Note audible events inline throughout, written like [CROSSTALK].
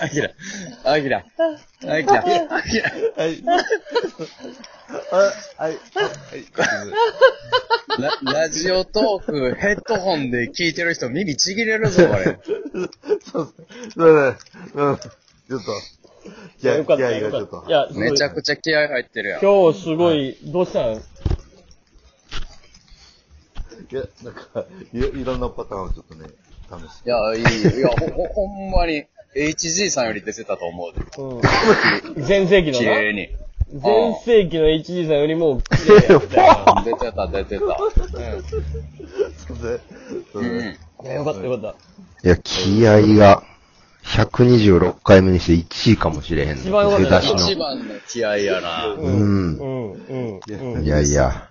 アキラ、アキラ、アキラ、アキラ。はい。あ、はい。はい。ラ。ラ。ジオトークヘッドホンで聞いてる人耳ちぎれるぞ、これ。そうそうね。うん。ちょっと。気合、気合がちょっと。い。や、めちゃくちゃ気合入ってるやん。今日すごい、どうしたんいや、なんか、いろいろんなパターンをちょっとね、試して。いや、いい。いや、ほ、[LAUGHS] ほほんまに、HG さんより出てたと思うで。うん。前世紀のな？綺麗に。前世紀の HG さんよりも綺麗出てた、出てた。そうね。そううん。ね。いやよかったよかっいや、気合が、126回目にして1位かもしれへんね。一番良かった出だし一の。番の気合やな。た。う。うんん、うん、うん。いやいや。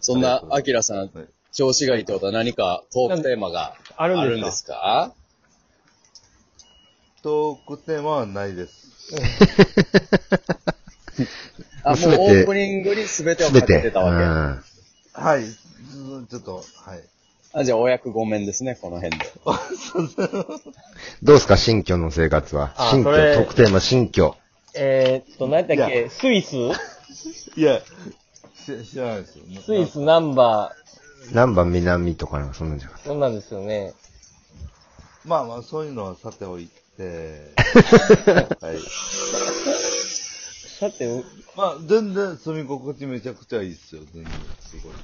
そんな、アキラさん、調子がいいってことは何かトークテーマがああるんですか？るんですか？トークテーマはないです。あ、[LAUGHS] もうオープニングに全てをかけすべて。てたわけ。うんはい。うんちょっと、はい。あ、じゃあお役ごめんですね、この辺で。どうすか、新居の生活は？新居、特テーマ新居。えーっと、何だっいけ、スイス？いや、し知らないですよ。スイスナンバ南波南とかなんかそんなんじゃなかっー、そんなんですよね。まあまあ、そういうのはさておいて、[LAUGHS] はい。さて、まあ、全然住み心地めちゃくちゃいいっすよ。全然、すごい。ね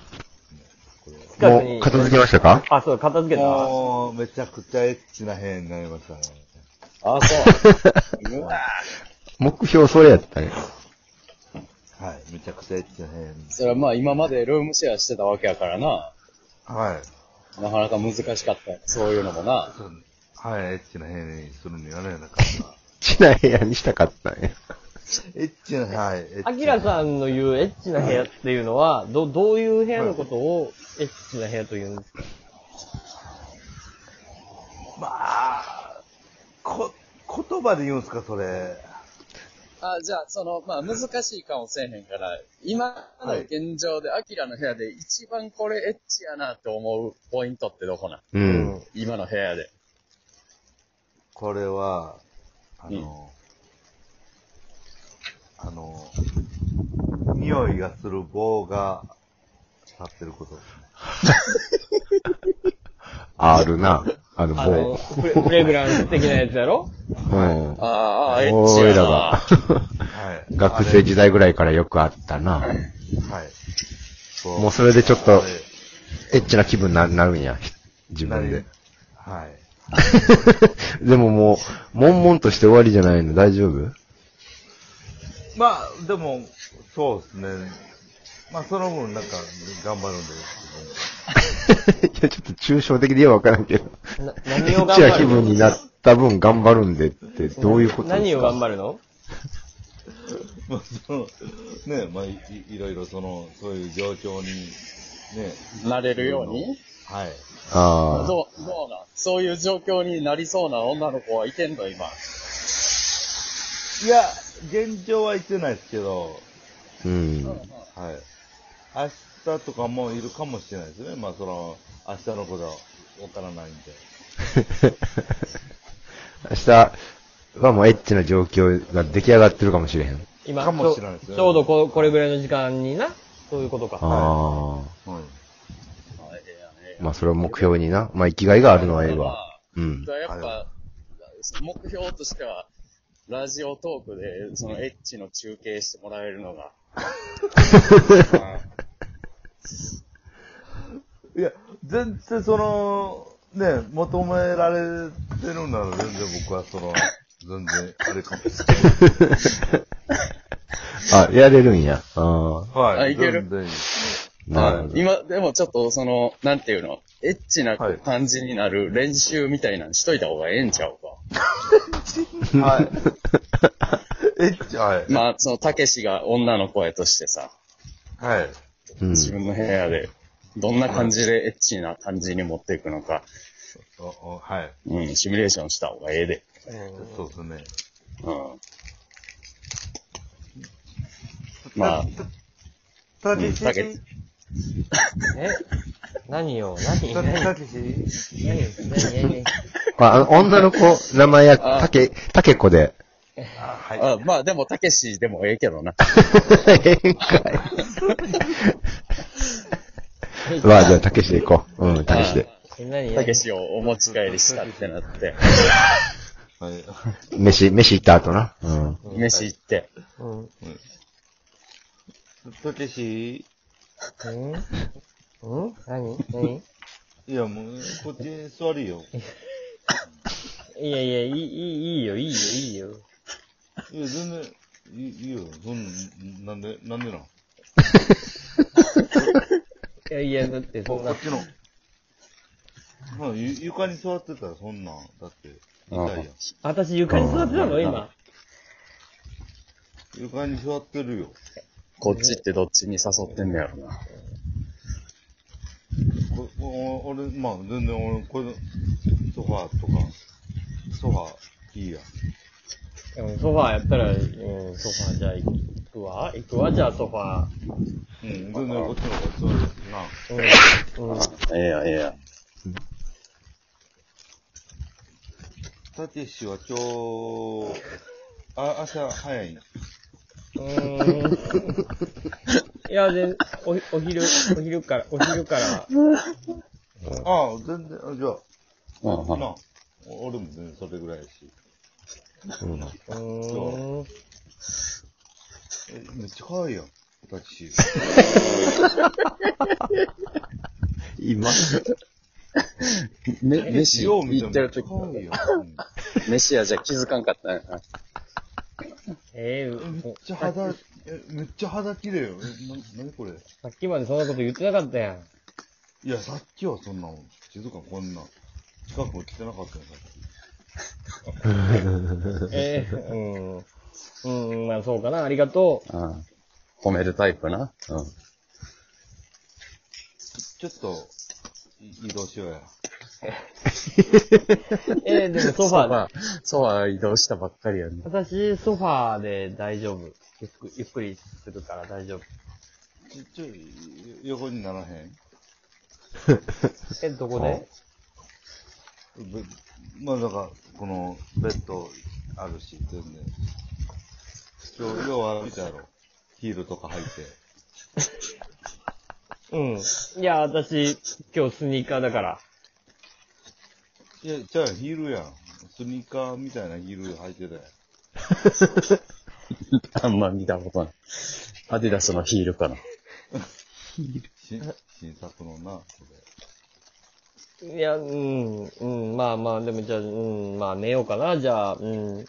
これは近くにもう、片付けましたか？あ、そう、片付けた。もう、めちゃくちゃエッチな部屋になりましたね。あ、そう。[LAUGHS] うわ目標それやったね。はい。めちゃくちゃエッチな部屋に。それはまあ今までルームシェアしてたわけやからな。はい。なかなか難しかった。そういうのもな。はい、エッチな部屋にするにはね、なかなか。ちな部屋にしたかったね。エッチな、はい、エッチな。アキラさんの言うエッチな部屋っていうのは、ど、どういう部屋のことをエッチな部屋と言うんですか？まあ、こ、言葉で言うんすか、それ。あ、じゃあ、その、まあ難しいかもせえへんから、今の現状で、アキラの部屋で一番これエッチやなって思うポイントってどこなん？うん。今の部屋で。これは、あの、あの、匂いがする棒が立ってること。[LAUGHS] あるな。あるあの、棒。フレフレグランス的なやつやろ？うん。ああ、エッチ俺らがやな。はい。[LAUGHS] 学生時代ぐらいからよくあったな。はい。そもうそれでちょっとはいエッチな気分にななるんや。自分で。はい。[LAUGHS] でももう、悶々として終わりじゃないの？大丈夫？まあ、でも、そうですね。まあ、その分、なんか、頑張るんです [LAUGHS] いや、ちょっと抽象的でよくわからんけど。な何を頑エッチな気張る分になった分頑張るんでって、どういうことですか？何を頑張るの？[LAUGHS] まあ、その、ね、まあい、いいろいろその、そういう状況に、ね、なれるように？はい。ああ。どう、どうな？んそういう状況になりそうな女の子はいてんの今？いや、現状は言ってないですけど、うん。はい。明日とかもいるかもしれないですね。まあ、その、明日のことはわからないんで。[LAUGHS] 明日はもうエッチな状況が出来上がってるかもしれへん。今、かもしれないですねちょちょうどここれぐらいの時間にな。そういうことか。ああ。はい。まあそれを目標にな。まあ生きがいがあるのはええわ。うん。やっぱ、は目標としては、ラジオトークで、そのエッチの中継してもらえるのが。[LAUGHS] いや、全然その、ね、求められてるなら全然僕はその、全然あれかもしれ [LAUGHS] あ、やれるんや。あない。はい。あいける？全然いい。あ。なるほど。今、でもちょっとその、なんていうの、エッチな感じになる練習みたいなのしといた方がええんちゃうか。はい。えっち、はい。まあ、その、たけしが女の声としてさ、はい。うん。自分の部屋で、どんな感じでエッチな感じに持っていくのか、おおはい。うん、シミュレーションした方がええで。そうですね。うん。まあ、たけし、え何よ何たけし、何何何ああの、女の子、名前や、たけ、たけこで。あ、はい。あまあでも、たけしでもええけどな。ええんかい。まあ、じゃあ、たけしで行こう。うん、たけしで。たけしをお持ち帰りしたってなって、はい。飯、飯行った後な。うん。飯行って。うん。たけし、うん？うん？何？何？いや、もう、こっちに座るよ。[LAUGHS] いやいや、いい、いい、いいよ、いいよ、いいよ。いや、全然、いいいいよ。そん、なんで、なんでなん？いやいや、だってそんなここっ、ちの。まあ、ゆ床に座ってたらそんなん、だって、痛いやん。私床に座ってたの？今。床に座ってるよ。こっちってどっちに誘ってんねやろな。こお俺、まあ、全然俺、これ、ソファーとか、ソファー、いいや。うんソファーやったら、うん、ソファーじゃあ行くわ。行くわ、じゃあソファうん、全然こっちの方が座るな。ー。うん。うん。ええやん、ええやん。たけしは今日、あ、朝早いな。うーん。いや、で、お、お昼、お昼から、お昼から、ああ、全然、あじゃあ、うんうんなあ、俺も全然それぐらいやし。うんうーん。え、めっちゃ可愛いやん、たけし。[LAUGHS] 今め、飯よう見行ってる時めっちゃ可愛いやん。うん [LAUGHS] 飯やじゃ気づかんかったんやな。えー、えめっうちゃ肌、え、めっちゃ肌綺麗よ。え、な、なにこれさっきまでそんなこと言ってなかったやん。いや、さっきはそんなもん。静かこんな。近くも来てなかったよ、さっき。[LAUGHS] えー、うん。うん、まあそうかな、ありがとうん。褒めるタイプな。うん。ちょっと、い移動しようや。う。[LAUGHS] えー、でもソファーで。ー。ソファー移動したばっかりやね。私、ソファーで大丈夫。ゆっくゆっくりするから大丈夫。ちょ、ちょ、横にならへん？[LAUGHS] え、どこで？べまあ、だから、この、ベッドあるし、全然。今日、要は、見たやろ。ヒールとか履いて。[LAUGHS] うん。いや、私、今日スニーカーだから。いや、じゃあヒールやん。スニーカーみたいなヒール履いてたやん。[LAUGHS] あんま見たことない。アディダスのヒールかな。新 [LAUGHS] 新作のな、それ。いや、うん、うん、まあまあ、でもじゃあ、うん、まあ寝ようかな、じゃあ、うん。うん。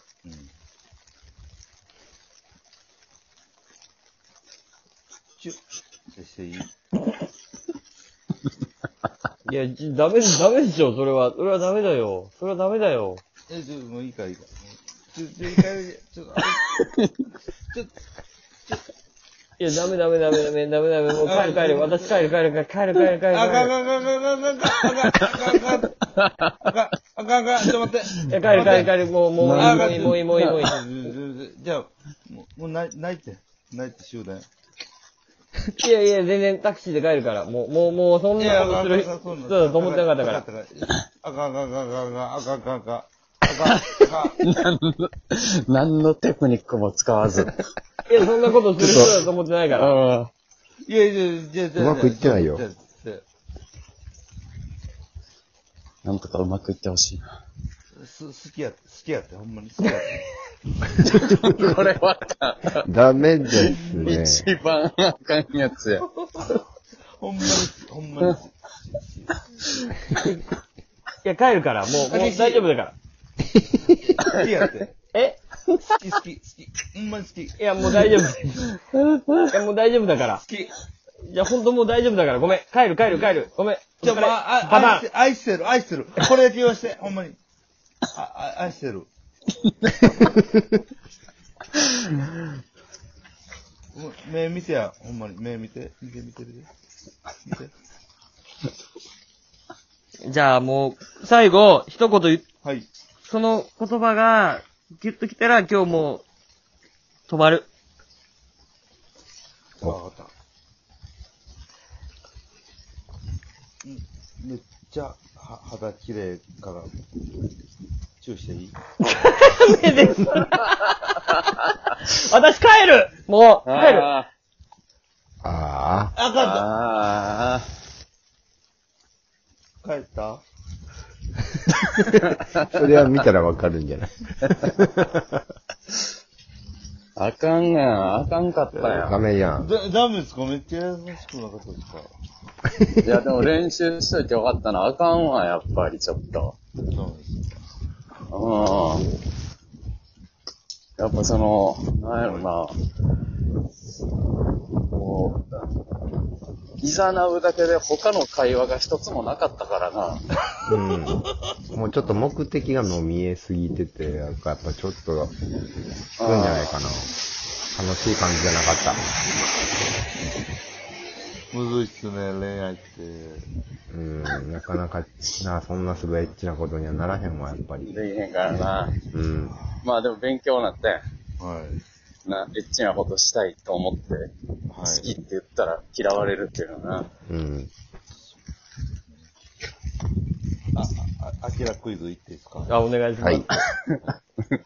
チュッしていい [LAUGHS] いや、じダメ、ダメでしょ、それは。それはダメだよ。それはダメだよ。え、ちょ、もういいかいいか。ちょ、ちょ、一回、ちょっと、あれちょ、いや、ダメダメダメダメダメダメ。もう帰る帰る。私帰る帰る帰る帰る帰る帰るあかん帰あかんあかんあかんあかんあかんあかんあかんあかんあかんあかんあかんちょっと待って。る。いや、帰る帰る帰る。もう、もういい、もういい、もういい、もういい。もういいじゃあ、もう、もう泣い泣いて。泣いて終電。いやいや、全然タクシーで帰るから。もう、もう、もう、そんいや、なことする人だと思ってなかったから。ら。あかんあかんあかんあかんあかんあかんあかんあかん。あかんあかん。何の、[LAUGHS] 何のテクニックも使わず。いや、そんなことする人だと思ってないから。うん。いやいやいや、うまくいってないよなんとかうまくいってほしいな。す好きやって、好きやって、ほんまに好きやって。[LAUGHS] これはあかん。ダメですね。一番あかんやつや。ほんまに、ほんまに。いや、帰るから。もう、もう大丈夫だから。好きやって。え？好き好き好き。ほんまに好き。いや、もう大丈夫。いや、もう大丈夫だから。好き。いや、ほんともう大丈夫だから。ごめん。帰る帰る帰る。ごめん。じゃあ、まあ、あパパ愛して愛してる、愛してる。これだけ言わして、ほんまに。あ、あ愛してる。目見てや、ほんまに。目見て。見て見て見て。見て。じゃあもう、最後、一言言、はい。その言葉が、ギュッときたら今日もう、止まる。わかった。うんめっちゃ、は、肌綺麗から、チューしていい？[LAUGHS] 私帰るもう、帰るあああかんあ。帰った？あ。[LAUGHS] それは見たらわかるんじゃない？あ。[LAUGHS] あかんやん。あかんかったダやメやん。だ、ダメですか？めっちゃ優しくなかったですか？ん。いや、でも練習しといてよかったな。あかんわ、やっぱりちょっと。ダメですうん。やっぱその、なんやろな。こう、いざなうだけで他の会話が一つもなかったからな。うん。もうちょっと目的がもう見えすぎてて、やっぱちょっと、つくんじゃないかな。楽しい感じじゃなかった。むずいっすね、恋愛って。うん、なかなか、な、そんなすぐエッチなことにはならへんわ、やっぱり。できへんからな。うん。まあでも勉強になって、はい。な、エッチなことしたいと思って、好はい。きって言ったら嫌われるっていうのはな。うん。あ、あ、あきらクイズいっていいですか？あ、お願いします。はい。[LAUGHS]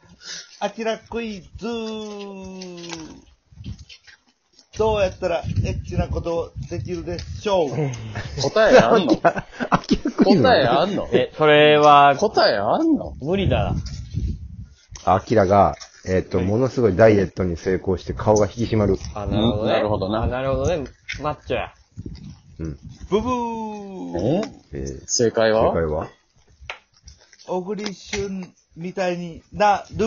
あきらクイズどうやったらエッチなことできるでしょう？[LAUGHS] 答えあんの？答えあんの？え、それは、答えあんの？無理だ。アキラが、えっ、と、ものすごいダイエットに成功して顔が引き締まる。あ、なるほどね。なるほどな。あ、なるほどね。マッチョや。うん。ブブー！え？えー、正解は？正解は？小栗旬みたいになる